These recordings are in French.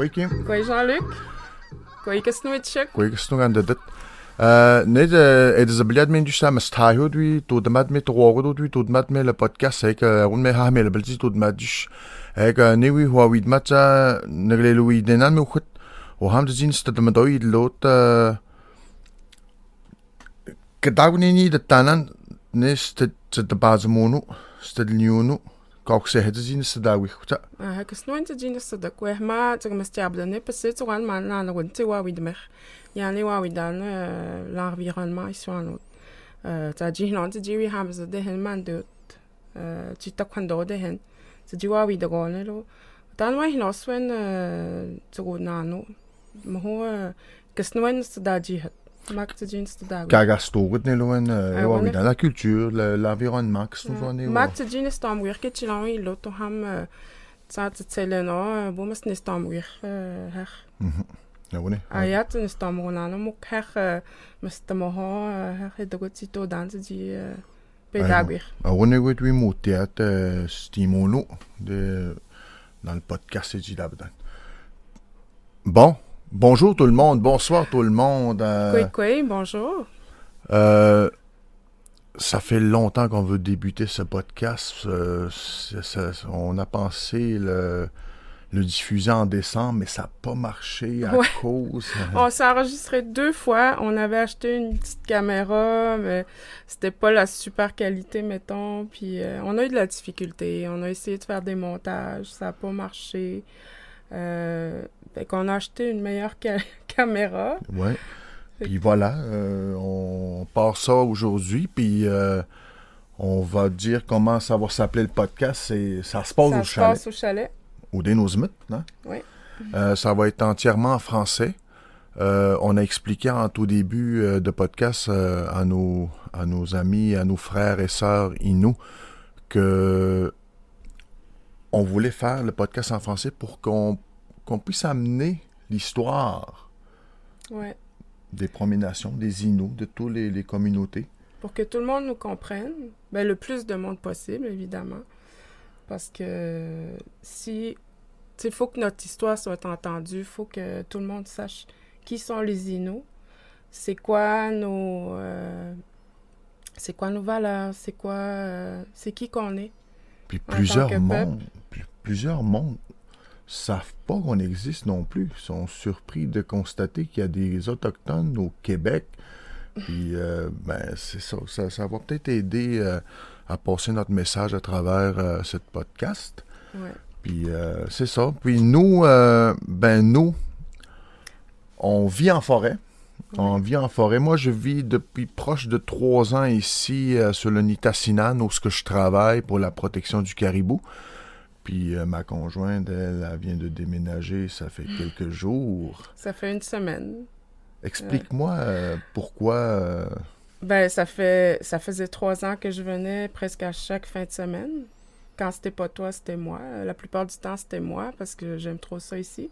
Koiki. Koi Jean-Luc. Koi Kasnuitschek. Koi Kasnugandadat. نيد إذا بلاد مين جوشتا مستحيو دوي تود ماد مي تغورو دوي تود ماد مي البودكاست هيك ون مي هامي لبلتي تود ماد جيش هيك نيوي هو ويد ماتا نغليلو ويدنان مي وخت وهم تزين استدمدو يدلوت كداوني ني دتانان ني ستد تدبازمونو ستدلنيونو ham de zin sta de madoi lot Kedagni ni de tanan ne sta de bazmono sta de niuno Как се хеда зин се да вихта. А каснуинта джина се да кое ма цага ма стябда не пасе цоган ма на на гонте ва видмер. Я не ва видан l'environnement ici en autre. Ta ji non ta ji wi ham se de hen man de ci ta kwando de hen. Ta ji wa Cagastoret, Neloen, hein, euh, dans la culture, l'environnement, que nous en Marc, tu dis, n'est-ce que tu l'as eu, l'autre, on a, ça, tu bon, mais ce Ayat, pas, mon mon mais c'est mon ah, ah euh, de quoi tu dans, tu oui, tu à stimulo, dans le podcast. Bon. Bonjour tout le monde, bonsoir tout le monde. Euh, oui, bonjour. Euh, ça fait longtemps qu'on veut débuter ce podcast. Euh, on a pensé le, le, diffuser en décembre, mais ça n'a pas marché à cause. on s'est enregistré deux fois. On avait acheté une petite caméra, mais c'était pas la super qualité, mettons. Puis on a eu de la difficulté. On a essayé de faire des montages, ça n'a pas marché. Euh, fait qu'on a acheté une meilleure caméra. Ouais. Puis voilà, euh, on part ça aujourd'hui, puis euh, on va dire comment ça va s'appeler le podcast. ça se passe ça au se chalet. passe au chalet. Au Dénosmith, non? Oui. ça va être entièrement en français. on a expliqué en tout début de podcast à, nos, à nos amis, à nos frères et sœurs Inou que on voulait faire le podcast en français pour qu'on qu'on puisse amener l'histoire ouais. des proménations, des Inuits, de toutes les, les, communautés. Pour que tout le monde nous comprenne, ben, le plus de monde possible, évidemment. Parce que si. Il faut que notre histoire soit entendue, il faut que tout le monde sache qui sont les Inuits, c'est quoi nos. Euh, c'est quoi nos valeurs, c'est quoi. Euh, c'est qui qu'on est. Puis plusieurs mondes. Plusieurs mondes savent pas qu'on existe non plus. Ils sont surpris de constater qu'il y a des Autochtones au Québec. Puis, euh, ben, c'est ça, ça. Ça va peut-être aider euh, à passer notre message à travers euh, ce podcast. Ouais. Puis, c'est ça. Puis, nous, ben, nous, on vit en forêt. Ouais. On vit en forêt. Moi, je vis depuis proche de trois ans ici sur le Nitassinan, où ce que je travaille pour la protection du caribou. Puis euh, ma conjointe, elle, elle, vient de déménager, ça fait quelques jours. Ça fait une semaine. Explique-moi euh, pourquoi. Euh... Ben, ça fait ça faisait trois ans que je venais presque à chaque fin de semaine. Quand c'était pas toi, c'était moi. La plupart du temps, c'était moi parce que j'aime trop ça ici.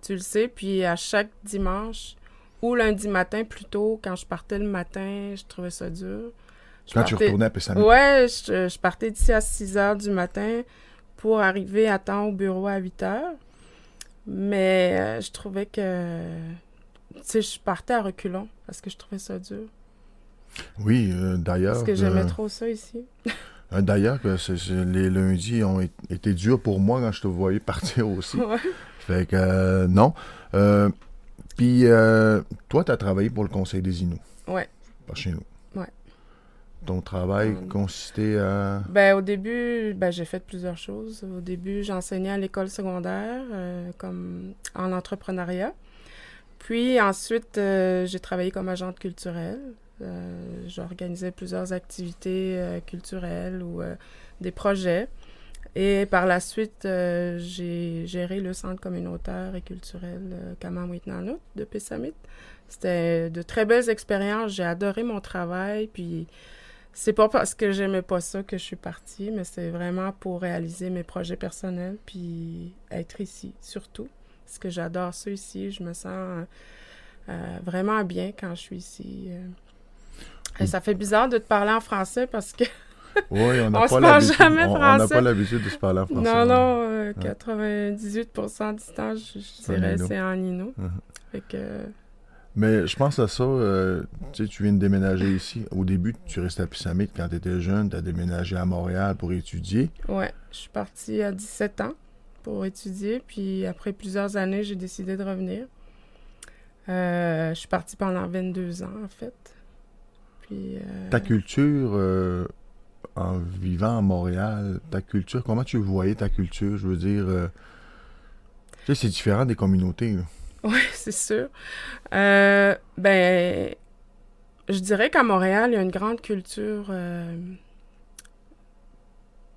Tu le sais. Puis à chaque dimanche ou lundi matin plutôt, quand je partais le matin, je trouvais ça dur. Je quand partais... tu retournais à Pessamit? Ouais, je, je partais d'ici à 6 heures du matin pour arriver à temps au bureau à 8 heures. Mais euh, je trouvais que. Tu sais, je partais à reculons parce que je trouvais ça dur. Oui, euh, d'ailleurs. Parce que j'aimais trop ça ici. euh, d'ailleurs, que les lundis ont été durs pour moi quand je te voyais partir aussi. Ouais. Fait que euh, non. Puis toi, tu as travaillé pour le Conseil des Inuits. Ouais. Pas chez nous. Ton travail Hum. consistait à. Ben, au début, ben, j'ai fait plusieurs choses. Au début, j'enseignais à l'école secondaire, euh, comme en entrepreneuriat. Puis ensuite, euh, j'ai travaillé comme agente culturelle. Euh, J'organisais plusieurs activités euh, culturelles ou euh, des projets. Et par la suite, euh, j'ai géré le centre communautaire et culturel euh, Kamamwitnanout de Pessamit. C'était de très belles expériences. J'ai adoré mon travail. Puis c'est pas parce que j'aimais pas ça que je suis partie, mais c'est vraiment pour réaliser mes projets personnels puis être ici, surtout. Parce que j'adore ça ici. Je me sens euh, vraiment bien quand je suis ici. Et ça fait bizarre de te parler en français parce que Oui, on n'a pas se parle l'habitude. jamais on- On n'a pas l'habitude de se parler en français. non, non, euh, 98% du temps, je, je dirais, c'est en Nino. Mhm. Fait que, Mais je pense à ça, euh, tu sais, tu viens de déménager ici. Au début, tu restais à Pissamit quand tu étais jeune, tu as déménagé à Montréal pour étudier. ouais, je suis partie à 17 ans pour étudier, puis après plusieurs années, j'ai décidé de revenir. Euh, je suis partie pendant 22 ans, en fait. Puis, euh, Ta culture, euh, en vivant à Montréal, ta culture, comment tu voyais ta culture? Je veux dire, tu sais, c'est différent des communautés. là. Oui, c'est sûr. Euh, ben, je dirais qu'à Montréal, il y a une grande culture, euh,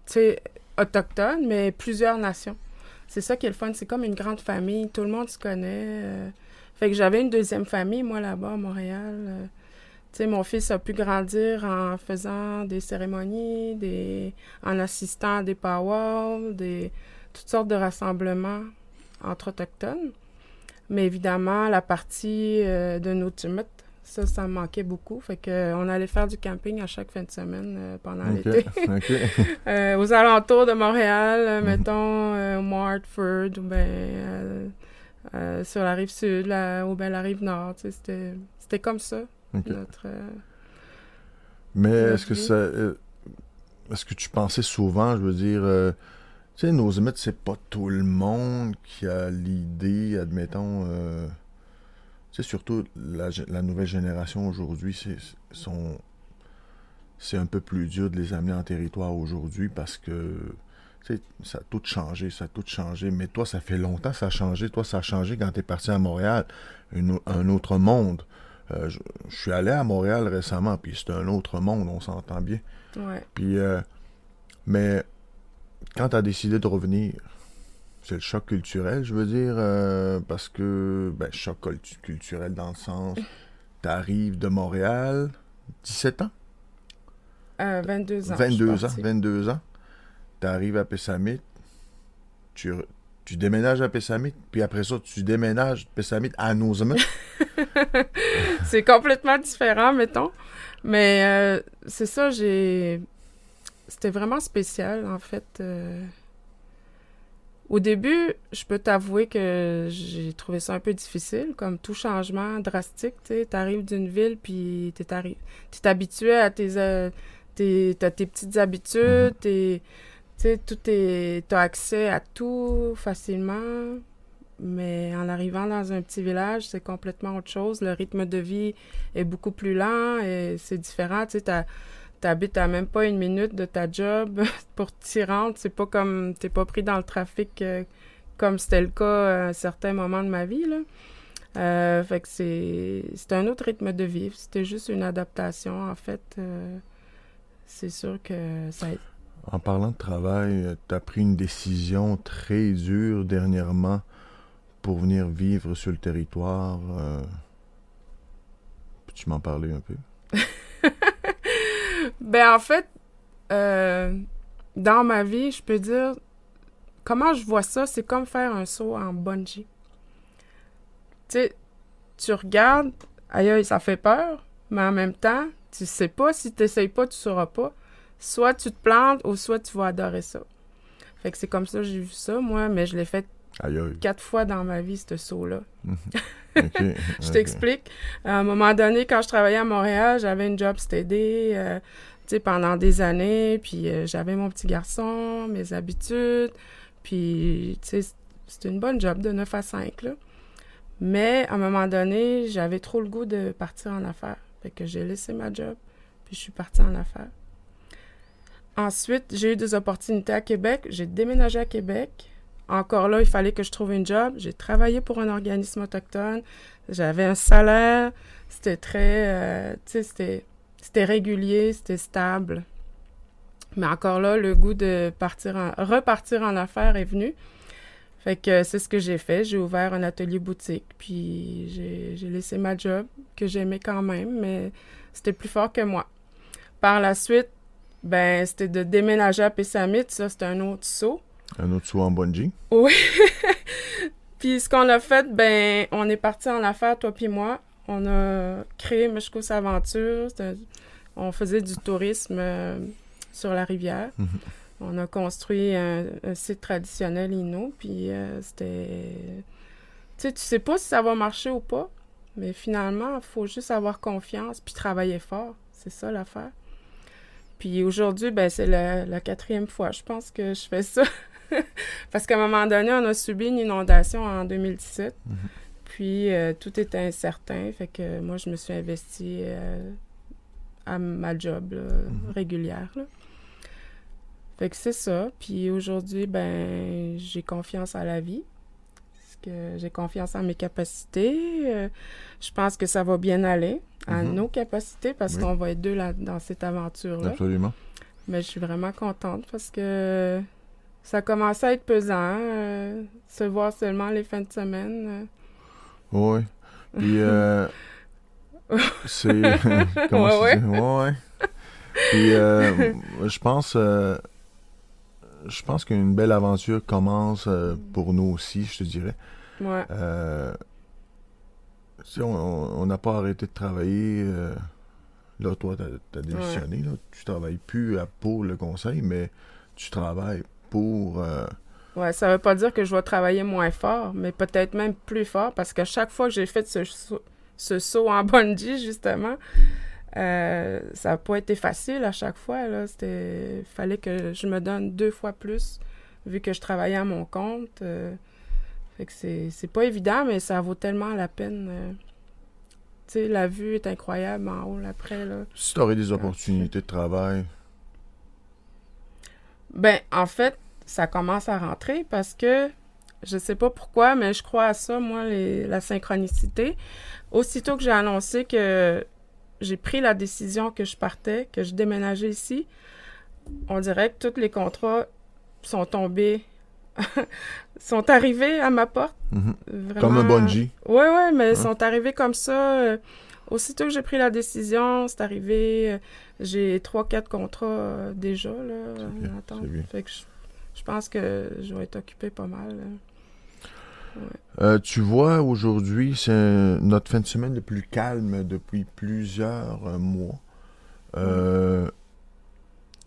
tu sais, autochtone, mais plusieurs nations. C'est ça qui est le fun. C'est comme une grande famille. Tout le monde se connaît. euh. Fait que j'avais une deuxième famille, moi, là-bas, à Montréal. Tu sais, mon fils a pu grandir en faisant des cérémonies, des... en assistant à des powwows, des... toutes sortes de rassemblements entre autochtones. Mais évidemment, la partie euh, de nos tumutes, ça, ça me manquait beaucoup. Fait que, euh, on allait faire du camping à chaque fin de semaine euh, pendant l'été. Euh, aux alentours de Montréal, mettons, au Mont Hartford, ou euh, sur la rive sud, ou ben la rive nord. tu sais, C'était comme ça, notre... Mais est-ce que ça. est-ce que tu pensais souvent, je veux dire. Tu sais, nos émeutes, c'est pas tout le monde qui a l'idée, admettons. euh, tu sais, surtout la, nouvelle génération aujourd'hui, c'est sont- c'est un peu plus dur de les amener en territoire aujourd'hui parce que. tu sais, ça a tout changé, ça a tout changé. Mais toi, ça fait longtemps que ça a changé. Toi, ça a changé quand tu es parti à Montréal. Une un autre monde. Euh, je, je suis allé à Montréal récemment, puis c'est un autre monde, on s'entend bien. ouais. Puis, euh, mais quand tu as décidé de revenir, c'est le choc culturel, je veux dire, euh, parce que, ben, choc cul- culturel dans le sens, tu arrives de Montréal, 17 ans, Euh, 22 ans. je suis 22 ans, partie. 22 ans, tu arrives à Pessamit, tu, tu déménages à Pessamit, puis après ça, tu déménages de Pessamit à Nozemet. c'est complètement différent, mettons. Mais euh, c'est ça, j'ai. C'était vraiment spécial, en fait. euh. Au début, je peux t'avouer que j'ai trouvé ça un peu difficile, comme tout changement drastique. Tu sais, t'arrives d'une ville, puis t'es arri- t'es habitué à tes, euh, tes, t'as tes petites habitudes, t'es- tu sais, tout est, t'as accès à tout facilement. Mais en arrivant dans un petit village, c'est complètement autre chose. Le rythme de vie est beaucoup plus lent et c'est différent. Tu sais, t'habites à même pas une minute de ta job pour t'y rendre. C'est pas comme t'es pas pris dans le trafic euh, comme c'était le cas à un certain moment de ma vie. Là. Euh, fait que c'est c'est un autre rythme de vie. C'était juste une adaptation, en fait. Euh, c'est sûr que ça En parlant de travail, tu as pris une décision très dure dernièrement pour venir vivre sur le territoire. Peux-tu m'en parler un peu? Ben, en fait, euh, dans ma vie, je peux dire, comment je vois ça, c'est comme faire un saut en bungee. Tu sais, tu regardes, aïe, aïe, ça fait peur, mais en même temps, tu sais pas, si tu n'essayes pas, tu sauras pas. Soit tu te plantes, ou soit tu vas adorer ça. Fait que c'est comme ça que j'ai vu ça, moi, mais je l'ai fait Aïe aïe. quatre fois dans ma vie, ce saut-là. Ok, Je t'explique. À un moment donné, quand je travaillais à Montréal, j'avais une job euh, pendant des années, puis euh, j'avais mon petit garçon, mes habitudes, puis, tu sais, c'était une bonne job de 9 à 5, là. Mais, à un moment donné, j'avais trop le goût de partir en affaires. Fait que j'ai laissé ma job, puis je suis partie en affaires. Ensuite, j'ai eu des opportunités à Québec. J'ai déménagé à Québec. Encore là, il fallait que je trouve une job. J'ai travaillé pour un organisme autochtone. J'avais un salaire. C'était très... euh, tu sais, c'était, c'était régulier, c'était stable. Mais encore là, le goût de partir en, repartir en affaires est venu. Fait que c'est ce que j'ai fait. J'ai ouvert un atelier boutique, puis j'ai, laissé ma job, que j'aimais quand même, mais c'était plus fort que moi. Par la suite, ben, c'était de déménager à Pessamit. Ça, c'était un autre saut. Un autre saut en bungee. Oui. puis ce qu'on a fait, ben, on est parti en affaires, toi puis moi. On a créé Meshkos Aventure. Un- On faisait du tourisme euh, sur la rivière. Mhm. On a construit un, un site traditionnel Inno, puis euh, c'était... Tu sais, tu sais pas si ça va marcher ou pas, mais finalement, il faut juste avoir confiance puis travailler fort. C'est ça l'affaire. Puis aujourd'hui, ben, c'est la, la quatrième fois, je pense que je fais ça. Parce qu'à un moment donné, on a subi une inondation en 2017. Mhm. Puis euh, tout était incertain. Fait que moi, je me suis investie euh, à ma job là, Mhm. régulière. là. Fait que c'est ça. Puis aujourd'hui, ben, j'ai confiance à la vie. Parce que j'ai confiance en mes capacités. Euh, je pense que ça va bien aller à Mhm. nos capacités parce Oui. qu'on va être deux là, dans cette aventure-là. Absolument. Mais je suis vraiment contente parce que ça commence à être pesant. euh, se voir seulement les fins de semaine. euh. Oui. Puis, euh, c'est. comment Ouais? Ouais, ouais. Puis, euh, je pense. euh, je pense qu'une belle aventure commence euh, pour nous aussi, je te dirais. Ouais. Sais, on- n'a pas arrêté de travailler. là, toi, tu as, démissionné. Là, tu travailles plus à- pour le conseil, mais tu travailles pour. Ouais, ça veut pas dire que je vais travailler moins fort, mais peut-être même plus fort parce que chaque fois que j'ai fait ce, saut- ce saut en bungee, justement, euh, ça n'a pas été facile à chaque fois. C'était... fallait que je me donne deux fois plus vu que je travaillais à mon compte. euh, Fait que c'est, pas évident, mais ça vaut tellement la peine. euh. Tu sais, la vue est incroyable en haut, après, là. si tu aurais des opportunités de travail, Ben, en fait, ça commence à rentrer parce que je sais pas pourquoi, mais je crois à ça, moi, les- la synchronicité. Aussitôt que j'ai annoncé que j'ai pris la décision que je partais, que je déménageais ici, on dirait que tous les contrats sont tombés, sont arrivés à ma porte. mhm, Vraiment. comme un bungee. Ouais, ouais, mais Hein? ils sont arrivés comme ça. euh, aussitôt que j'ai pris la décision, c'est arrivé. euh, j'ai trois, quatre contrats euh, déjà, là, bien. Fait que je, je pense que je vais être occupée pas mal. Euh, tu vois, aujourd'hui, c'est notre fin de semaine le plus calme depuis plusieurs euh, mois. Euh,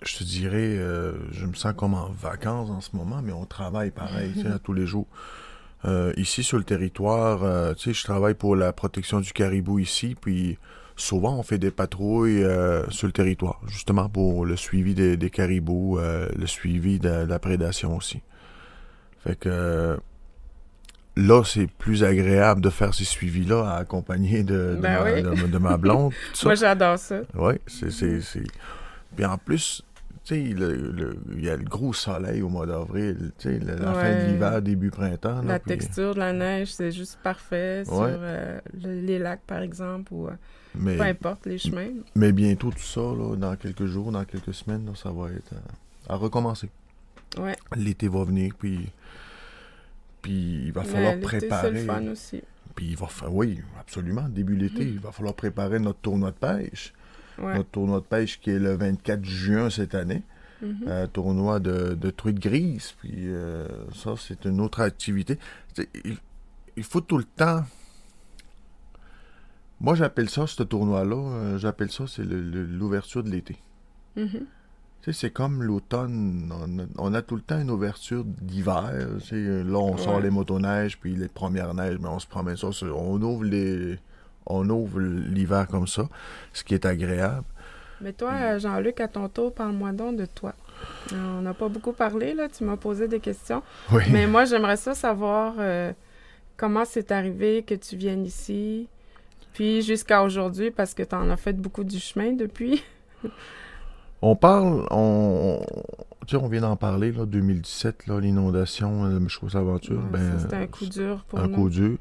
Je te dirais, euh, je me sens comme en vacances en ce moment, mais on travaille pareil, à tous les jours. Ici, sur le territoire, tu sais, je travaille pour la protection du caribou ici, puis souvent, on fait des patrouilles euh, sur le territoire, justement pour le suivi des, des caribous, euh, le suivi de, de la prédation aussi. Fait que là, c'est plus agréable de faire ces suivis-là, accompagné de, de, Ben ma, oui. de- ma blonde. Moi, j'adore ça. Oui, c'est, c'est, c'est... Puis en plus, il y a le gros soleil au mois d'avril, tu sais, la, la fin de l'hiver, début printemps. là, La puis- texture de la neige, c'est juste parfait sur euh, le- les lacs, par exemple, ou euh, mais, peu importe les chemins. mais bientôt, tout ça, là, dans quelques jours, dans quelques semaines, là, ça va être euh, à recommencer. Ouais. L'été va venir, puis... Puis il va falloir l'été, c'est préparer. le fun aussi. Puis il va fa- oui, absolument, début l'été, il va falloir préparer notre tournoi de pêche. Ouais. Notre tournoi de pêche qui est le 24 juin cette année. Un tournoi de, de truites grises. Puis euh, ça, c'est une autre activité. Il, il faut tout le temps. Moi, j'appelle ça, ce tournoi-là, euh, j'appelle ça, c'est l'ouverture de l'été. Mhm. C'est comme l'automne. On a, on a tout le temps une ouverture d'hiver. Là, on sort Ouais. les motoneiges, puis les premières neiges, mais on se promène ça. On ouvre les. On ouvre l'hiver comme ça, ce qui est agréable. Mais toi, Jean-Luc, à ton tour, parle-moi donc de toi. Euh, On n'a pas beaucoup parlé, là. Tu m'as posé des questions. Oui. Mais moi, j'aimerais ça savoir euh, comment c'est arrivé que tu viennes ici, puis jusqu'à aujourd'hui, parce que tu en as fait beaucoup du chemin depuis. On parle, on, tu sais, on vient d'en parler, là, 2017, là, l'inondation euh, de Michos Aventure. Ouais, ben, C'était un coup dur pour un nous. coup dur.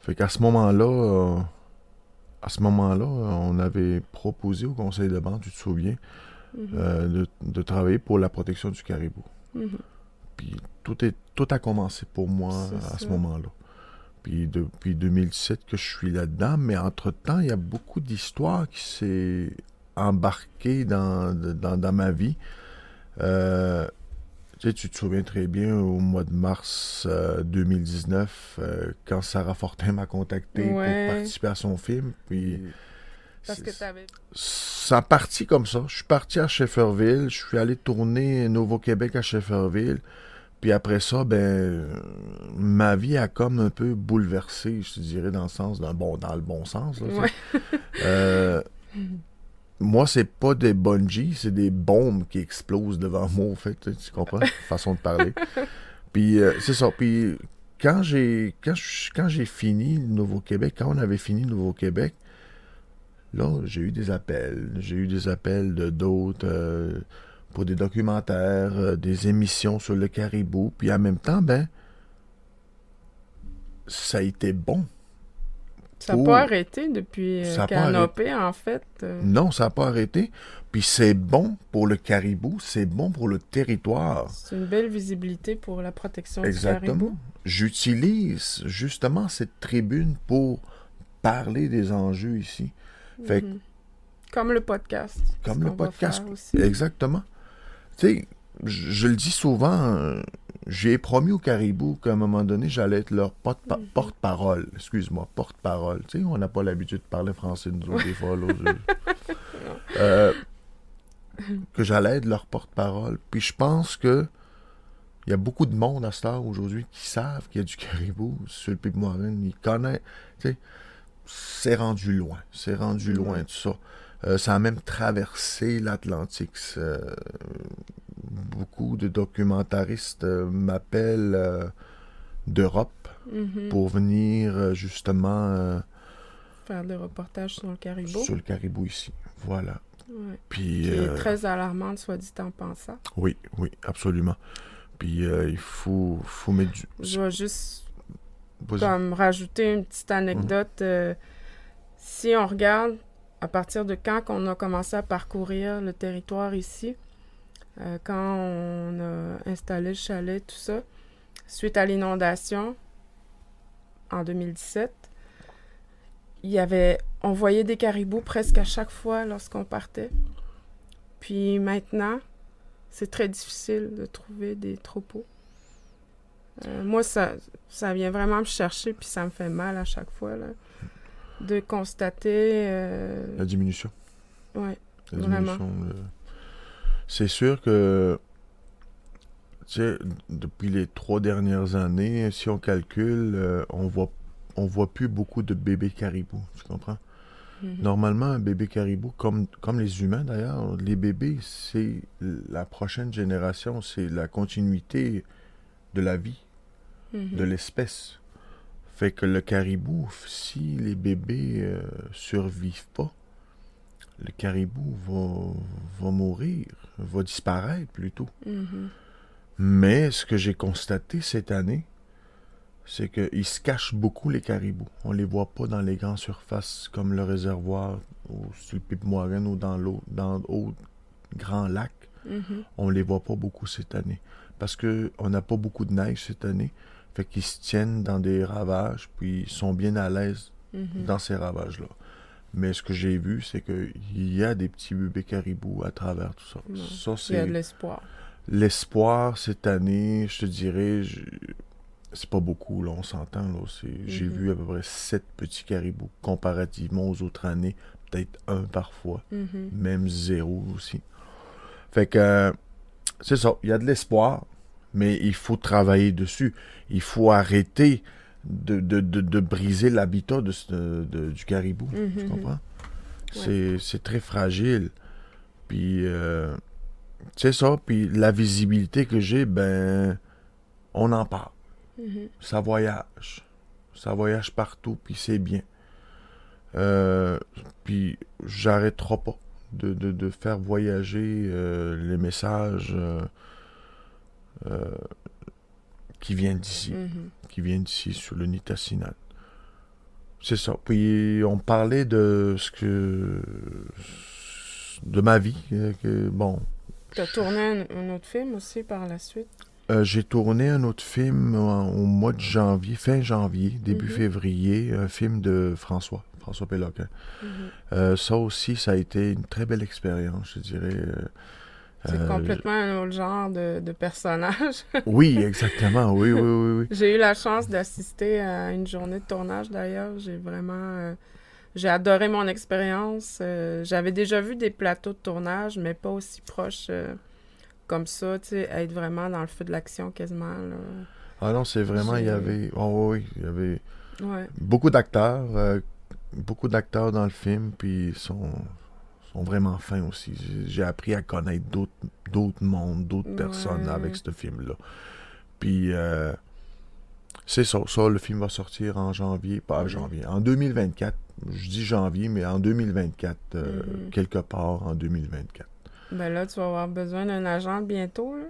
Fait qu'à ce moment-là, euh, à ce moment-là, on avait proposé au conseil de banque, tu te souviens, Mhm. euh, de, de travailler pour la protection du caribou. Mhm. Puis tout, est, tout a commencé pour moi à ce moment-là. Puis depuis 2017 que je suis là-dedans, mais entre-temps, il y a beaucoup d'histoires qui s'est embarquées dans, dans, dans ma vie. Euh, tu sais, tu te souviens très bien au mois de mars euh, 2019, euh, quand Sarah Fortin m'a contacté Ouais. pour participer à son film. Puis Parce que t'avais... Ça a parti comme ça. Je suis parti à Shefferville. Je suis allé tourner Nouveau-Québec à Shefferville. Puis après ça, ben, ma vie a comme un peu bouleversé, je te dirais, dans le sens, dans bon, dans le bon sens. Là, euh, moi, c'est pas des bungees, c'est des bombes qui explosent devant moi, en fait. Tu comprends? Façon de parler. Puis, euh, c'est ça. Puis, quand j'ai quand, quand j'ai fini le Nouveau-Québec, quand on avait fini le Nouveau-Québec, là, j'ai eu des appels. J'ai eu des appels de d'autres euh, pour des documentaires, euh, des émissions sur le caribou. Puis en même temps, ben, ça a été bon. Ça n'a pas arrêté depuis euh, Canopé, en fait. Euh. Non, ça n'a pas arrêté. Puis c'est bon pour le caribou, c'est bon pour le territoire. C'est une belle visibilité pour la protection Exactement. du caribou. J'utilise justement cette tribune pour parler des enjeux ici. Fait mhm. Comme le podcast. Comme le podcast. Exactement. Tu sais, je, le dis souvent, euh, j'ai promis au caribou qu'à un moment donné, j'allais être leur mhm. porte-parole. Excuse-moi, porte-parole. Tu sais, on n'a pas l'habitude de parler français, nous autres, des fois. euh, que j'allais être leur porte-parole. Puis je pense que il y a beaucoup de monde à cette heure aujourd'hui qui savent qu'il y a du caribou sur le pic Morin. Ils connaissent. Tu sais, c'est rendu loin. C'est rendu loin, tout ça. Euh, ça a même traversé l'Atlantique. Euh, beaucoup de documentaristes euh, m'appellent d'Europe mm-hmm. pour venir justement faire des reportages sur le caribou. Sur le caribou ici, voilà. Puis, très alarmante, soit dit en pensant. Oui, oui, absolument. Puis il faut, faut mettre du... Je vais juste comme rajouter une petite anecdote. si on regarde à partir de quand on a commencé à parcourir le territoire ici, euh, quand on a installé le chalet, tout ça, suite à l'inondation en 2017, il y avait, on voyait des caribous presque à chaque fois lorsqu'on partait. Puis maintenant, c'est très difficile de trouver des troupeaux. Euh, moi, ça, ça vient vraiment me chercher, puis ça me fait mal à chaque fois. Là de constater. Euh, la diminution. Oui, vraiment. C'est sûr que, tu sais, depuis les trois dernières années, si on calcule, euh, on voit on voit plus beaucoup de bébés caribous, tu comprends? Mhm. Normalement, un bébé caribou, comme, comme les humains d'ailleurs, les bébés, c'est la prochaine génération, c'est la continuité de la vie, mhm. de l'espèce. Fait que le caribou, si les bébés euh, survivent pas, le caribou va, va mourir, va disparaître plutôt. Mm-hmm. Mais ce que j'ai constaté cette année, c'est qu'ils se cachent beaucoup les caribous. On les voit pas dans les grandes surfaces comme le réservoir ou sur le pipe ou dans l'eau, dans d'autres grands lacs. Mm-hmm. On les voit pas beaucoup cette année parce que on n'a pas beaucoup de neige cette année. Fait qu'ils se tiennent dans des ravages, puis ils sont bien à l'aise mhm. dans ces ravages-là. Mais ce que j'ai vu, c'est qu'il y a des petits bébés caribous à travers tout ça. ça Il y a de l'espoir. L'espoir, cette année, je te dirais, c'est pas beaucoup, là, on s'entend. Là. J'ai mhm. vu à peu près sept petits caribous comparativement aux autres années. Peut-être un parfois. Mhm. Même zéro aussi. Fait que, c'est ça, il y a de l'espoir mais il faut travailler dessus. Il faut arrêter de, de, de, briser l'habitat de, du caribou. tu mhm. comprends? C'est très fragile. Puis, euh, c'est ça. Puis, la visibilité que j'ai, ben, on en parle. Mhm. Ça voyage. Ça voyage partout, puis c'est bien. Euh, puis, j'arrêterai pas de, de, faire voyager euh, les messages euh, qui vient d'ici, mhm. qui vient d'ici sur le Nitassinan. C'est ça. Puis on parlait de ce que de ma vie. Euh, que, bon. Tu as tourné un, autre film aussi par la suite? Euh, j'ai tourné un autre film au, mois de janvier, fin janvier, début mhm. février, un film de François, François Péloquin. Mhm. ça aussi, ça a été une très belle expérience, je dirais. C'est euh, complètement un autre genre de, personnage. oui, exactement. Oui, oui, oui. oui. J'ai eu la chance d'assister à une journée de tournage d'ailleurs. J'ai vraiment. Euh, j'ai adoré mon expérience. Euh, j'avais déjà vu des plateaux de tournage, mais pas aussi proches euh, comme ça, tu sais, être vraiment dans le feu de l'action quasiment. Là. Ah non, c'est vraiment, il y avait. Oh oui, il y avait Ouais. beaucoup d'acteurs. euh, beaucoup d'acteurs dans le film, puis ils sont, sont vraiment fins aussi. J'ai- appris à connaître d'autres mondes, d'autres personnes avec ce film-là. Puis, euh, c'est ça, ça, le film va sortir en janvier, pas en janvier, en 2024. Je dis janvier, mais en 2024, euh, Mhm. quelque part en 2024. Ben là, tu vas avoir besoin d'un agent bientôt. Là.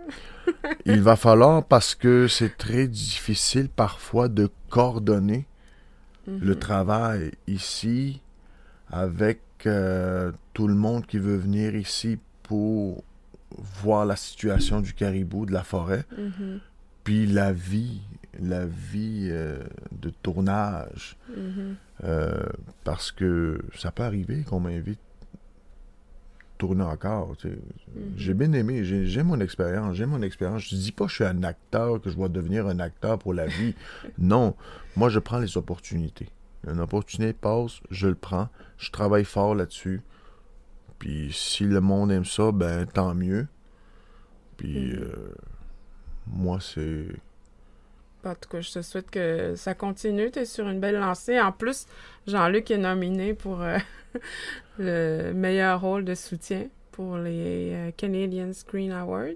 Il va falloir, parce que c'est très difficile parfois de coordonner le Mhm. travail ici avec tout le monde qui veut venir ici pour voir la situation du caribou, de la forêt, Mhm. puis la vie, la vie euh, de tournage. Mhm. Euh, parce que ça peut arriver qu'on m'invite tourner encore. tu sais. Mhm. J'ai bien aimé, j'ai j'ai mon expérience, j'ai mon expérience. Je dis pas que je suis un acteur, que je dois devenir un acteur pour la vie. non, moi je prends les opportunités. Une opportunité passe, je le prends, je travaille fort là-dessus. Puis si le monde aime ça, ben tant mieux. Puis Mhm. euh, moi c'est En tout cas, je te souhaite que ça continue. Tu es sur une belle lancée. En plus, Jean-Luc est nominé pour euh, le meilleur rôle de soutien pour les euh, Canadian Screen Awards,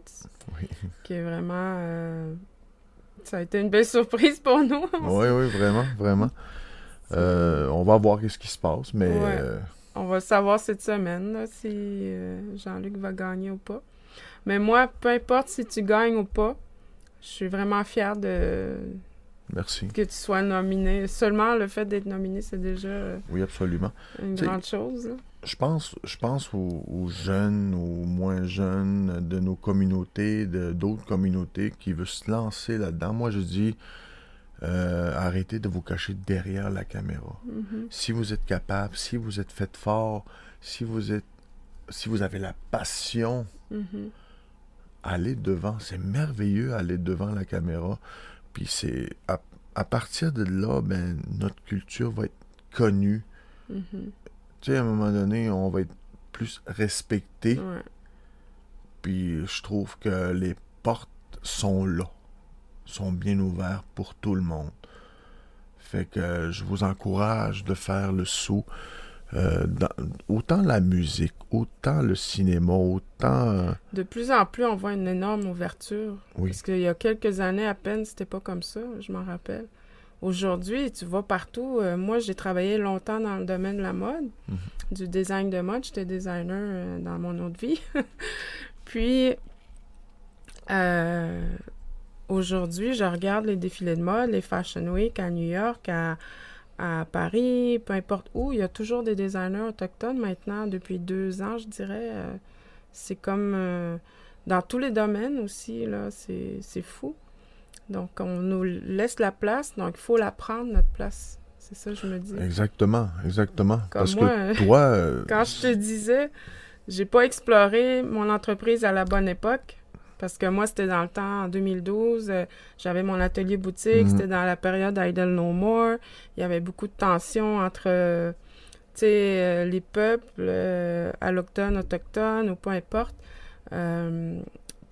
oui, qui est vraiment... euh, ça a été une belle surprise pour nous. oui, oui, vraiment, vraiment. Euh, on va voir qu'est-ce qui se passe, mais Ouais. euh, On va savoir cette semaine là, si euh, Jean-Luc va gagner ou pas. Mais moi, peu importe si tu gagnes ou pas, je suis vraiment fière de merci. que tu sois nominé. Seulement le fait d'être nominé, c'est déjà Oui, absolument. une grande chose. là. Je pense, je pense aux, aux jeunes, aux moins jeunes de nos communautés, de d'autres communautés qui veulent se lancer là-dedans. Moi, je dis, euh, arrêtez de vous cacher derrière la caméra. Mhm. Si vous êtes capable, si vous êtes fait fort, si vous êtes, si vous avez la passion, Mhm. allez devant. C'est merveilleux aller devant la caméra. Puis c'est à, à partir de là, ben notre culture va être connue. Mhm. Tu sais, à un moment donné, on va être plus respecté. Ouais. Puis je trouve que les portes sont là, sont bien ouvertes pour tout le monde. Fait que je vous encourage de faire le saut. euh, dans- autant la musique, autant le cinéma, autant... euh, De plus en plus, on voit une énorme ouverture. oui, Parce qu'il y a quelques années à peine, c'était pas comme ça, je m'en rappelle. Aujourd'hui, tu vas partout. Euh, moi, j'ai travaillé longtemps dans le domaine de la mode, Mhm. du design de mode. J'étais designer euh, dans mon autre vie. Puis, euh, aujourd'hui, je regarde les défilés de mode, les Fashion Week à New York, à, à Paris, peu importe où. Il y a toujours des designers autochtones maintenant, depuis deux ans, je dirais. Euh, c'est comme euh, dans tous les domaines aussi, là, c'est fou. Donc, on nous laisse la place, donc il faut la prendre, notre place. C'est ça, je me dis. exactement, exactement. Comme Parce moi, que euh, toi, euh, Quand je te disais, j'ai pas exploré mon entreprise à la bonne époque, parce que moi, c'était dans le temps, en 2012, euh, j'avais mon atelier boutique, Mhm. c'était dans la période Idle No More, il y avait beaucoup de tensions entre, euh, tu sais, euh, les peuples allochtones, autochtones, ou peu importe. Tu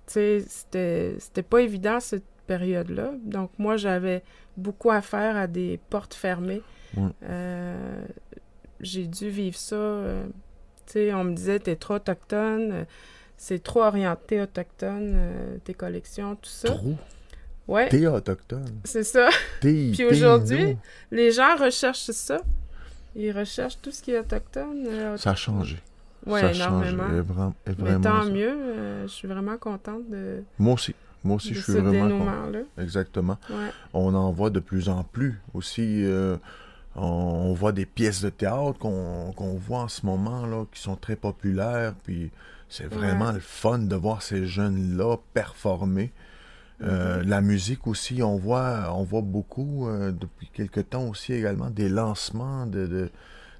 sais, c'était pas évident cette période-là. Donc, moi, j'avais beaucoup à faire à des portes fermées. J'ai dû vivre ça. tu sais, on me disait, t'es trop autochtone, c'est trop orienté autochtone, euh, tes collections, tout ça. trop, Ouais, t'es autochtone. c'est ça. T'es, Puis aujourd'hui. Les gens recherchent ça. Ils recherchent tout ce qui est autochtone. euh, Ça a changé. Changé. énormément. Et vra- et Mais vraiment tant ça. mieux, euh, je suis vraiment contente de, Moi aussi. Moi aussi, de je ce suis vraiment content. dénouement-là. Exactement. Ouais. On en voit de plus en plus aussi. euh, on, on voit des pièces de théâtre qu'on qu'on voit en ce moment là, qui sont très populaires. Puis c'est vraiment Ouais. le fun de voir ces jeunes-là performer. Euh, Mhm. La musique aussi, on voit, on voit beaucoup euh, depuis quelque temps aussi également des lancements de,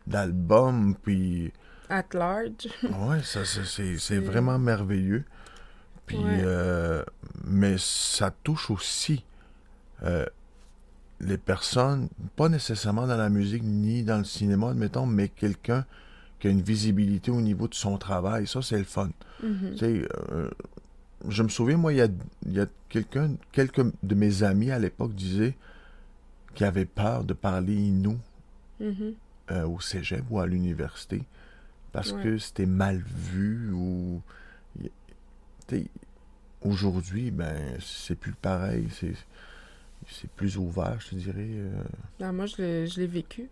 d'albums. Puis At large. ouais, ça, c'est, vraiment merveilleux. Puis, Ouais. euh, mais ça touche aussi les personnes, pas nécessairement dans la musique ni dans le cinéma, admettons, mais quelqu'un qui a une visibilité au niveau de son travail, ça, c'est le fun. Mhm. Sais, euh, je me souviens, moi, il y a, y a quelqu'un, quelques de mes amis à l'époque disaient qu'ils avaient peur de parler inou Mhm. euh, au cégep ou à l'université parce Ouais. que c'était mal vu ou. y- tu sais, Aujourd'hui, ben, c'est plus pareil. C'est, plus ouvert, je te dirais. euh. Ben, moi, je l'ai vécu.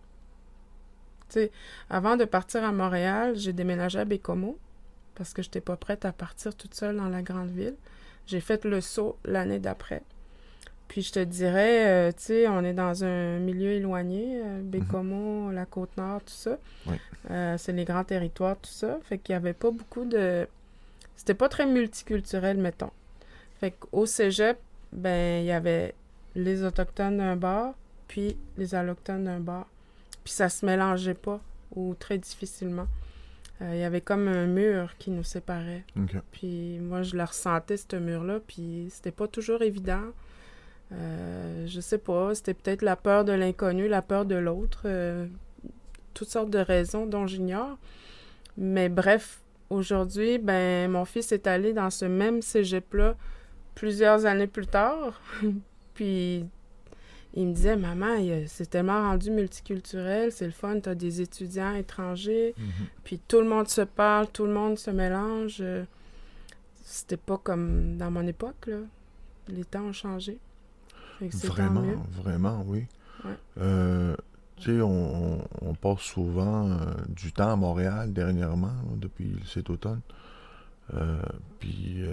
Avant de partir à Montréal, j'ai déménagé à Bécomo parce que je n'étais pas prête à partir toute seule dans la grande ville. J'ai fait le saut l'année d'après. Puis je te dirais, euh, tu sais, on est dans un milieu éloigné, euh, Bécomo, la Côte-Nord, tout ça. Oui. Euh, c'est les grands territoires, tout ça. Fait qu'il n'y avait pas beaucoup de... C'était pas très multiculturel, mettons. Fait qu'au cégep, ben, il y avait les Autochtones d'un bord, puis les Allochtones d'un bord. Puis ça se mélangeait pas, ou très difficilement. Euh, Il y avait comme un mur qui nous séparait. Puis moi, je le ressentais, ce mur-là, puis c'était pas toujours évident. Euh, je sais pas, c'était peut-être la peur de l'inconnu, la peur de l'autre, euh, toutes sortes de raisons dont j'ignore. Mais bref, aujourd'hui, ben, mon fils est allé dans ce même cégep-là plusieurs années plus tard. puis il me disait, maman, c'est tellement rendu multiculturel, c'est le fun, t'as des étudiants étrangers, Mhm. puis tout le monde se parle, tout le monde se mélange. euh, C'était pas comme dans mon époque, là. Les temps ont changé. Vraiment, vraiment, oui. Ouais. Euh, tu sais, on, on- on passe souvent euh, du temps à Montréal dernièrement, là, depuis cet automne. Euh, puis,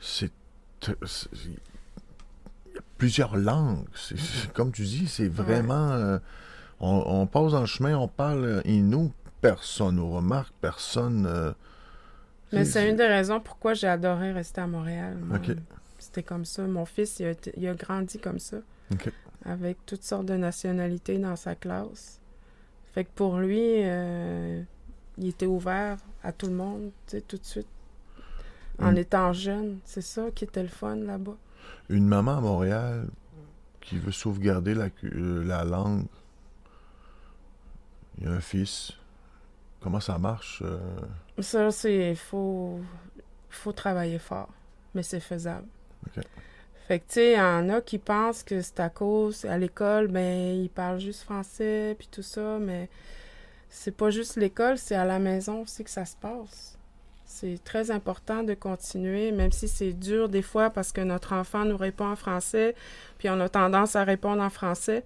c'est. Plusieurs langues. C'est- comme tu dis, c'est vraiment. euh, on, on passe dans le chemin, on parle inou, personne nous remarque, personne. euh, Mais c'est- une des raisons pourquoi j'ai adoré rester à Montréal. C'était comme ça. Mon fils, il a, été- il a grandi comme ça. Avec toutes sortes de nationalités dans sa classe. Fait que pour lui, euh, il était ouvert à tout le monde, tu sais, tout de suite. En Mm. étant jeune. C'est ça qui était le fun là-bas. Une maman à Montréal qui veut sauvegarder la, euh, la langue. Il y a un fils. Comment ça marche? euh? Ça, c'est. Il faut, faut travailler fort. Mais c'est faisable. Fait que, tu sais, il y en a qui pensent que c'est à cause, à l'école, ben, ils parlent juste français, puis tout ça, mais c'est pas juste l'école, c'est à la maison aussi que ça se passe. C'est très important de continuer, même si c'est dur des fois parce que notre enfant nous répond en français, puis on a tendance à répondre en français.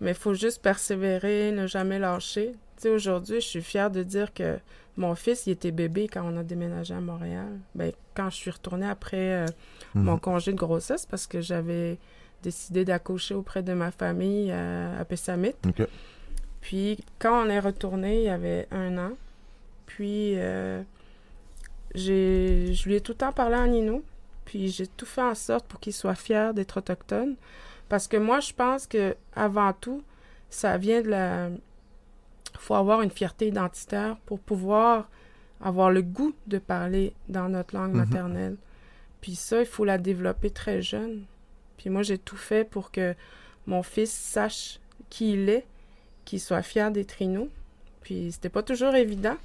Mais il faut juste persévérer, ne jamais lâcher. Tu sais, aujourd'hui, je suis fière de dire que mon fils, il était bébé quand on a déménagé à Montréal. Ben, quand je suis retournée après euh, mon Mhm. congé de grossesse, parce que j'avais décidé d'accoucher auprès de ma famille à, à Pessamit. Puis, quand on est retourné, il y avait un an. Puis, euh, je lui ai tout le temps parlé en Innu. Puis, j'ai tout fait en sorte pour qu'il soit fier d'être autochtone. Parce que moi, je pense que avant tout, ça vient de la. faut avoir une fierté identitaire pour pouvoir avoir le goût de parler dans notre langue Mhm. maternelle. Puis ça, il faut la développer très jeune. Puis moi, j'ai tout fait pour que mon fils sache qui il est, qu'il soit fier d'être Inou. Puis c'était pas toujours évident.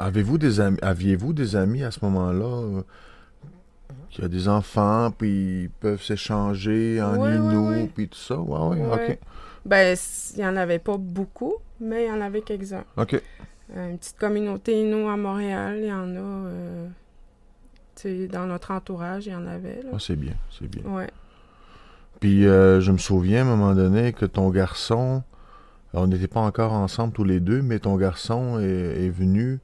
Avez-vous des amis, aviez-vous des amis à ce moment-là euh, qui a des enfants, puis ils peuvent s'échanger en inou, puis tout ça? Ouais, ouais, ok. Ben, il y en avait pas beaucoup, mais il y en avait quelques-uns. Ok. Euh, Une petite communauté Inou à Montréal, il y en a. euh, dans notre entourage, il y en avait. Ah, c'est bien, c'est bien. Ouais. Puis euh, je me souviens à un moment donné que ton garçon, on n'était pas encore ensemble tous les deux, mais ton garçon est, est venu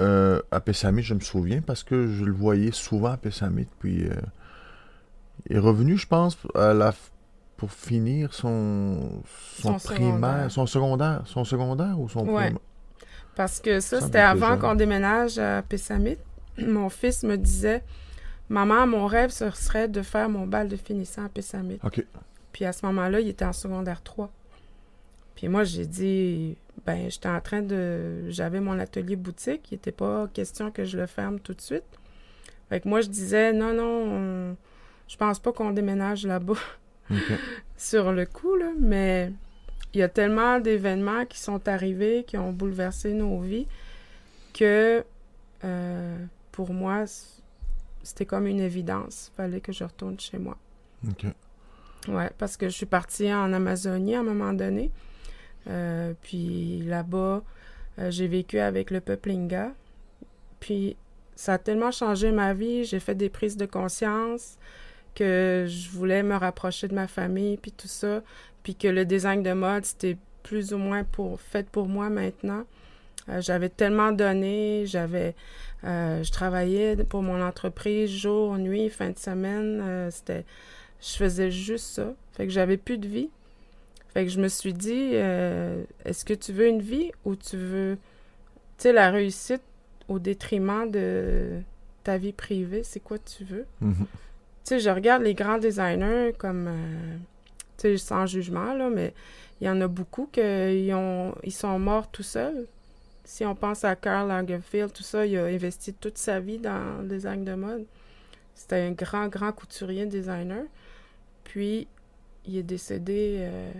euh, à Pessamit, je me souviens, parce que je le voyais souvent à Pessamit. Puis euh, il est revenu, je pense, à la, pour finir son, son, Son primaire, secondaire. son secondaire, son secondaire ou son Ouais. primaire? Parce que ça, Ça c'était avant qu'on déménage à Pessamit. Mon fils me disait Maman, mon rêve, ce serait de faire mon bal de finissant à Pessamit. Ok. Puis à ce moment-là, il était en secondaire 3. Puis moi, j'ai dit Ben, j'étais en train de. J'avais mon atelier boutique. Il n'était pas question que je le ferme tout de suite. Fait que moi, je disais Non, non, on, Je pense pas qu'on déménage là-bas sur le coup, là, mais il y a tellement d'événements qui sont arrivés, qui ont bouleversé nos vies, que euh, pour moi, c'était comme une évidence. Il fallait que je retourne chez moi. OK. Ouais, parce que je suis partie en Amazonie à un moment donné. Euh, puis là-bas, euh, j'ai vécu avec le peuple Inga. Puis ça a tellement changé ma vie. J'ai fait des prises de conscience que je voulais me rapprocher de ma famille, puis tout ça. Puis que le design de mode, c'était plus ou moins pour, fait pour moi maintenant. Euh, j'avais tellement donné, j'avais, je travaillais pour mon entreprise jour, nuit, fin de semaine. c'était, je faisais juste ça. Fait que j'avais plus de vie. Fait que je me suis dit, euh, est-ce que tu veux une vie ou tu veux, tu sais, la réussite au détriment de ta vie privée, c'est quoi tu veux? Mhm. Tu sais, je regarde les grands designers comme, euh, tu sais, sans jugement, là, mais il y en a beaucoup qui ont, ils sont morts tout seuls. Si on pense à Karl Lagerfeld, tout ça, il a investi toute sa vie dans le design de mode. C'était un grand, grand couturier designer. Puis, il est décédé. euh,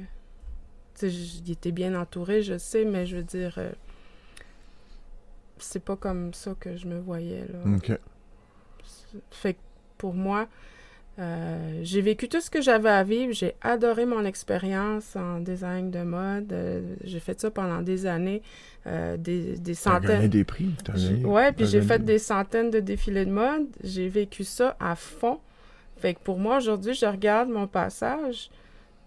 il était bien entouré, je sais, mais je veux dire, euh, c'est pas comme ça que je me voyais, là. OK. Fait que pour moi, euh, j'ai vécu tout ce que j'avais à vivre. J'ai adoré mon expérience en design de mode. Euh, j'ai fait ça pendant des années, euh, des, des T'as gagné centaines. des prix. Gagné- Ouais, puis j'ai fait des centaines de défilés de mode. J'ai vécu ça à fond. Fait que pour moi, aujourd'hui, je regarde mon passage,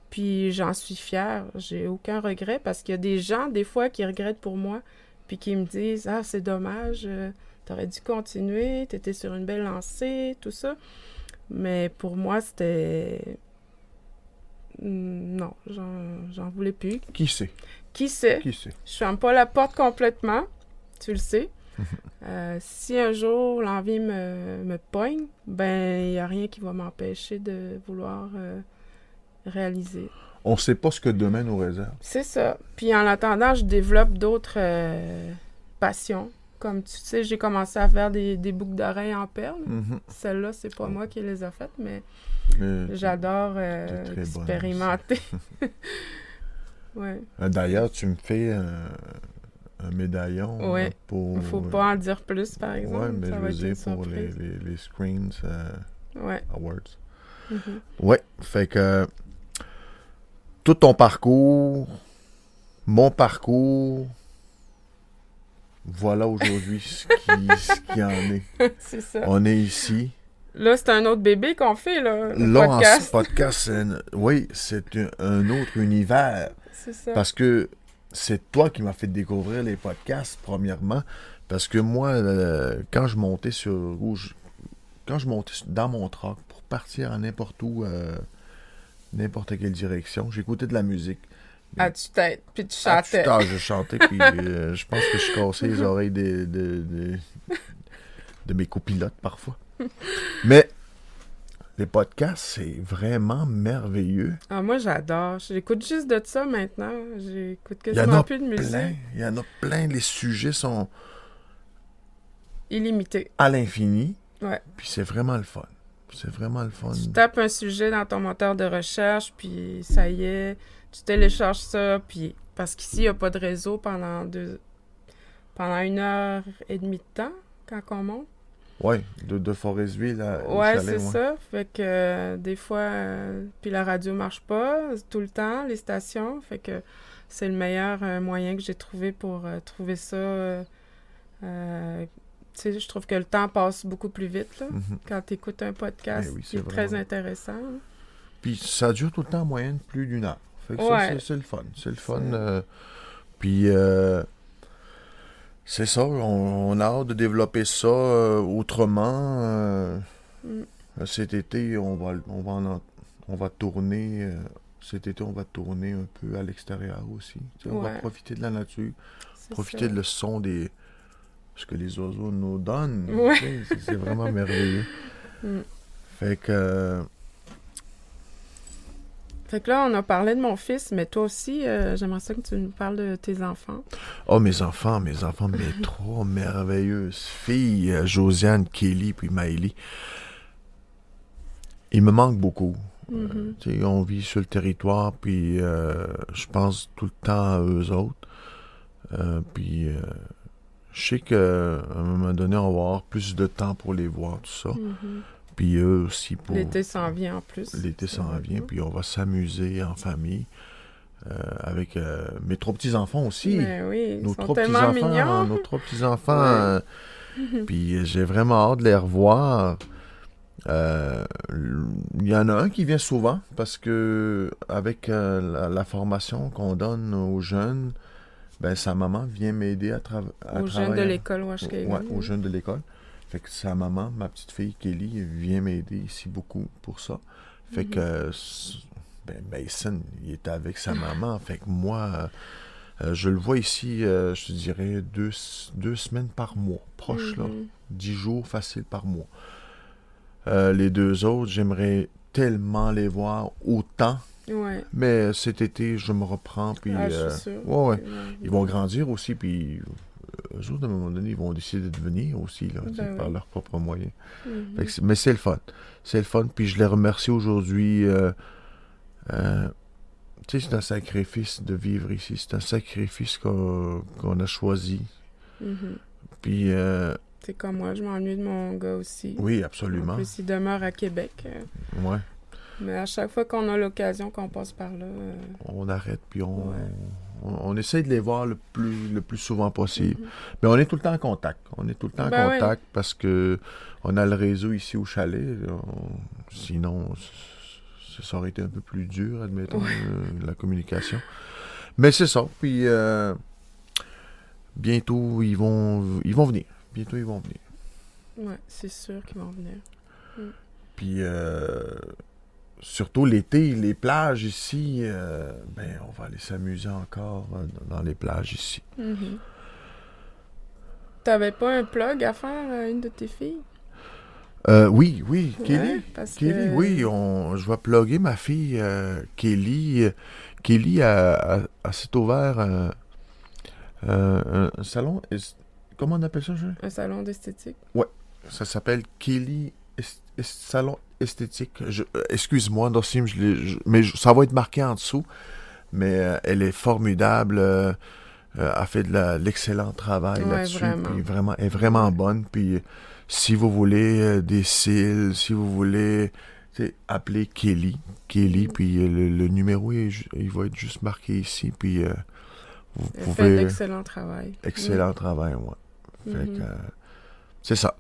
puis j'en suis fière. J'ai aucun regret parce qu'il y a des gens, des fois, qui regrettent pour moi, puis qui me disent Ah, c'est dommage, euh, t'aurais dû continuer, t'étais sur une belle lancée, tout ça. Mais pour moi, c'était. Hmm, Non, j'en voulais plus. Qui sait? Qui sait? Qui sait? Je ferme pas la porte complètement, tu le sais. Euh, si un jour l'envie me, me pogne, ben il n'y a rien qui va m'empêcher de vouloir euh, réaliser. On sait pas ce que demain nous réserve. C'est ça. Puis en attendant, je développe d'autres euh, passions. Comme tu sais, j'ai commencé à faire des, des boucles d'oreilles en perles. Mhm. Celles-là, c'est pas moi qui les ai faites, mais Mais- j'adore euh, expérimenter. ouais. Euh, D'ailleurs, tu me fais un, un médaillon Ouais. pour. Il faut pas en dire plus, par exemple. Ouais, mais Ça je veux dire pour les, surprise. les, les Screens Ouais. Awards. Ouais, fait que tout ton parcours, mon parcours, voilà aujourd'hui ce qui, ce qui en est. c'est ça. On est ici. Là, c'est un autre bébé qu'on fait, là. Le Là, en podcast. ce podcast, oui, c'est un, un autre univers. C'est ça. Parce que c'est toi qui m'as fait découvrir les podcasts, premièrement. Parce que moi, euh, quand je montais sur Rouge, quand je montais dans mon truck pour partir à n'importe où, euh, n'importe quelle direction, j'écoutais de la musique. À tu tête, puis tu Ah, chantais. putain, je chantais, puis euh, je pense que je cassais les oreilles de, de, de, de mes copilotes parfois. Mais les podcasts, c'est vraiment merveilleux. Ah, moi, j'adore. J'écoute juste de ça maintenant. J'écoute quasiment plus de musique. plein. Il y en a plein. Les sujets sont Illimité. à l'infini. Ouais. Puis c'est vraiment le fun. C'est vraiment le fun. Tu tapes un sujet dans ton moteur de recherche, puis ça y est, tu télécharges ça, puis parce qu'ici, il n'y a pas de réseau pendant deux... pendant une heure et demie de temps quand on monte. Ouais, de, de Forestville à chalet, c'est ouais. ça. Fait que euh, des fois, euh, puis la radio marche pas tout le temps, les stations. Fait que c'est le meilleur euh, moyen que j'ai trouvé pour euh, trouver ça. Tu sais, je trouve que le temps passe beaucoup plus vite là, Mhm. quand tu écoutes un podcast Eh oui, qui c'est est très intéressant. là. Puis ça dure tout le temps en moyenne plus d'une heure. Fait que ça, Ouais. c'est- c'est le fun. C'est le fun. Euh, puis euh, c'est ça, on, on a hâte de développer ça euh, autrement. Mm. cet été, on va, on va, en- on va tourner. cet été, on va tourner un peu à l'extérieur aussi. On va profiter de la nature, profiter ça. de le son des. Ce que les oiseaux nous donnent. Ouais. Tu sais, C'est vraiment merveilleux. Mm. Fait que. euh, Fait que là, on a parlé de mon fils, mais toi aussi, euh, j'aimerais ça que tu nous parles de tes enfants. Oh, mes enfants, mes enfants, mes trois merveilleuses filles, euh, Josiane, Kelly, puis Maëlie. il me manque beaucoup. Mhm. Sais, on vit sur le territoire, puis euh, je pense tout le temps à eux autres. Puis je sais qu'à un moment donné, on va avoir plus de temps pour les voir, tout ça. Mhm. Puis eux aussi pour... L'été s'en vient en plus. L'été s'en va vient, puis on va s'amuser en famille. euh, avec euh, mes trois petits-enfants aussi. Mais oui, ils nos sont trois petits-enfants, mignons. nos trois petits-enfants. Ouais. euh, puis j'ai vraiment hâte de les revoir. Il y en a un qui vient souvent parce que avec la, la formation qu'on donne aux jeunes, ben sa maman vient m'aider à, à Aux jeunes de l'école Washkagan. Ouais, aux jeunes de l'école. Fait que sa maman, ma petite fille Kelly, vient m'aider ici beaucoup pour ça. Fait Mhm. que euh, s- ben, Mason, il était avec sa maman. Fait que moi, euh, euh, je le vois ici, euh, je te dirais, deux, deux semaines par mois, proche là. Mhm. Dix jours facile par mois. Euh, les deux autres, j'aimerais tellement les voir autant. Ouais. Mais cet été, je me reprends. Puis, Ah, je euh, suis ouais. Ils vont grandir aussi, puis euh, eux autres, à un moment donné, ils vont décider de venir aussi, là, Ben par leurs propres moyens. Mhm. Mais c'est le fun. C'est le fun, puis je les remercie aujourd'hui. euh, euh, tu sais, c'est un sacrifice de vivre ici. C'est un sacrifice qu'on qu'on a choisi. Mhm. Puis, euh, C'est comme moi, je m'ennuie de mon gars aussi. oui, En absolument. plus, il demeure à Québec. euh, Ouais. Mais à chaque fois qu'on a l'occasion, qu'on passe par là, euh, On arrête, puis on, Ouais. on, on essaie de les voir le plus, le plus souvent possible. mhm. Mais on est tout le temps en contact. On est tout le temps en Ben oui. contact parce que on a le réseau ici au chalet. On- Sinon, ça aurait été un peu plus dur, admettons, Ouais. euh, la communication. Mais c'est ça. Puis euh, bientôt, ils vont, ils vont venir. Bientôt, ils vont venir. ouais, c'est sûr qu'ils vont venir. Puis euh, surtout l'été, les plages ici, euh, ben, on va aller s'amuser encore euh, dans les plages ici. Mhm. T'avais pas un plug à faire à une de tes filles? Euh, oui, oui, Kelly. Ouais, Kelly, que- oui, on, je vais plugger ma fille euh, Kelly. Euh, Kelly a, a- a s'est ouvert euh, euh, un salon. est- Comment on appelle ça, je? Un salon d'esthétique. Ça s'appelle Kelly Est- Est- Salon Esthétique. Euh, Excuse-moi, je je- mais je- ça va être marqué en dessous. Mais euh, elle est formidable. euh, euh, a fait de l'excellent travail Ouais, là-dessus. vraiment. Puis vraiment, elle est vraiment bonne. Puis euh, si vous voulez euh, des cils, si vous voulez appeler Kelly. Kelly, Mm. puis euh, le, le numéro, il, va être juste marqué ici. Puis euh, vous Elle fait pouvez. travail. Excellent travail, ouais. Mhm. Fait que, euh, c'est ça.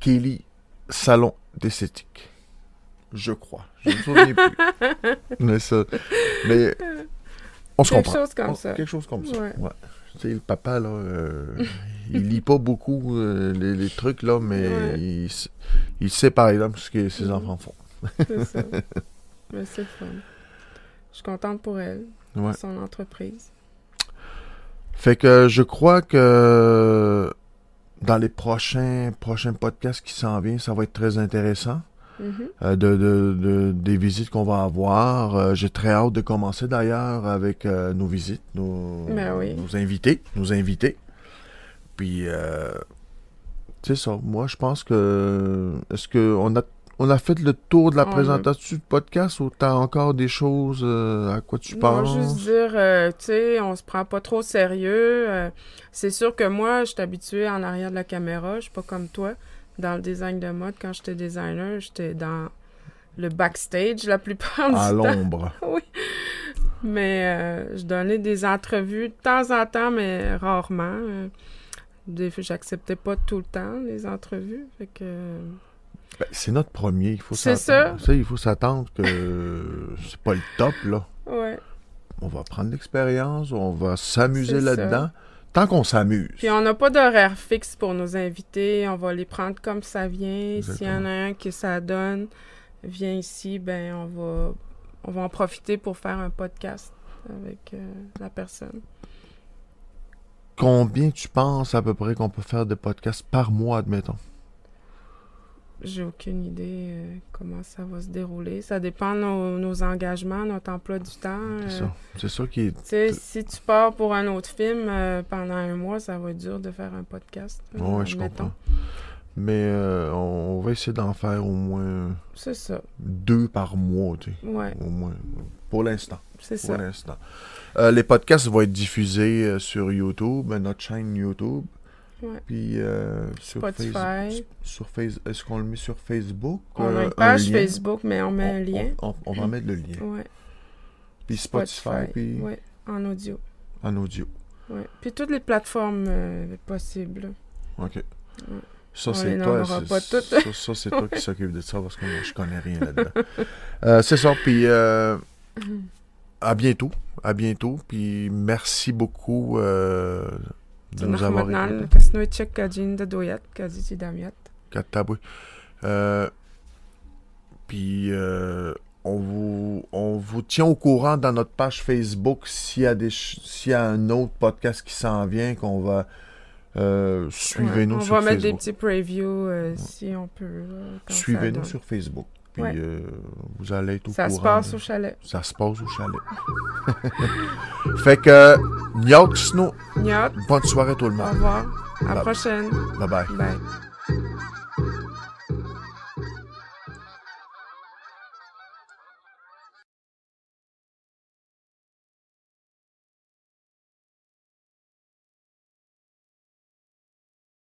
Kelly, salon d'esthétique. Je crois. Je ne me souviens plus. Mais ça. Mais on se Quelque comprend. chose comme On- ça. Quelque chose comme ça. Ouais. Ouais. Tu sais, le papa, là, euh, il lit pas beaucoup euh, les, les trucs, là, mais Ouais. il, il sait, par exemple, ce que ses Mhm. enfants font. C'est ça. Mais c'est fun. Je suis contente pour elle, pour son entreprise. Fait que je crois que dans les prochains, prochains podcasts qui s'en viennent, ça va être très intéressant. Mhm. euh, de, de- de- des visites qu'on va avoir. Euh, J'ai très hâte de commencer d'ailleurs avec euh, nos visites, nos, Ben oui. nos invités, nos invités. Puis, c'est ça. Moi, je pense que. Est-ce qu'on a, on a fait le tour de la On présentation du podcast ou t'as encore des choses euh, à quoi tu Non, penses? juste dire, euh, tu sais, on se prend pas trop au sérieux. euh, c'est sûr que moi, je suis habituée en arrière de la caméra. Je suis pas comme toi. Dans le design de mode, quand j'étais designer, j'étais dans le backstage la plupart du À temps. l'ombre. Oui. Mais je donnais des entrevues de temps en temps, mais rarement. j'acceptais pas tout le temps les entrevues. Fait que... Ben, c'est notre premier, il faut C'est s'attendre. ça. Il faut s'attendre que c'est pas le top, là. Ouais. On va prendre l'expérience, on va s'amuser là-dedans. Tant qu'on s'amuse. Puis on n'a pas d'horaire fixe pour nos invités. On va les prendre comme ça vient. S'il y en a un qui ça donne, vient ici, ben on va on va en profiter pour faire un podcast avec euh, la personne. Combien tu penses à peu près qu'on peut faire de podcasts par mois, admettons? J'ai aucune idée euh, comment ça va se dérouler. Ça dépend de nos, nos engagements, notre emploi du temps. C'est euh, ça. C'est ça qui est. si tu pars pour un autre film euh, pendant un mois, ça va être dur de faire un podcast. euh, Ouais, je comprends. Mais on, on va essayer d'en faire au moins C'est ça. deux par mois, tu sais. Ouais, Au moins. Pour l'instant. c'est Pour ça. l'instant. Euh, les podcasts vont être diffusés sur YouTube, notre chaîne YouTube. Ouais. Puis euh, sur Spotify. Face- sur Face- Est-ce qu'on le met sur Facebook? On a Euh, une un page? Facebook, mais on met un lien. On, on va mettre le lien. Ouais. Puis Spotify, puis Ouais, en audio. en audio. Ouais. Puis toutes les plateformes euh, possibles. OK. Ça, c'est toi. pas toutes. Ça, ça, c'est toi qui s'occupe de ça parce que moi, je connais rien là-dedans. Euh, c'est ça. Puis euh, à bientôt. À bientôt. Puis merci beaucoup euh, de nous avoir écoutés. kajin de doyat, damiat. Kataboué. Euh, puis euh, on, vous, on vous tient au courant dans notre page Facebook s'il y a, des, s'il y a un autre podcast qui s'en vient qu'on va. Euh, suivez-nous on sur va mettre des Facebook. petits previews euh, si on peut. ça Suivez-nous sur Facebook. Puis Ouais. euh, vous allez être au Ça courant. se passe au chalet. Ça se passe au chalet. fait que, Nyok Snow, Nyot, bonne soirée tout le au monde. revoir. À la prochaine. Bye bye. Bye.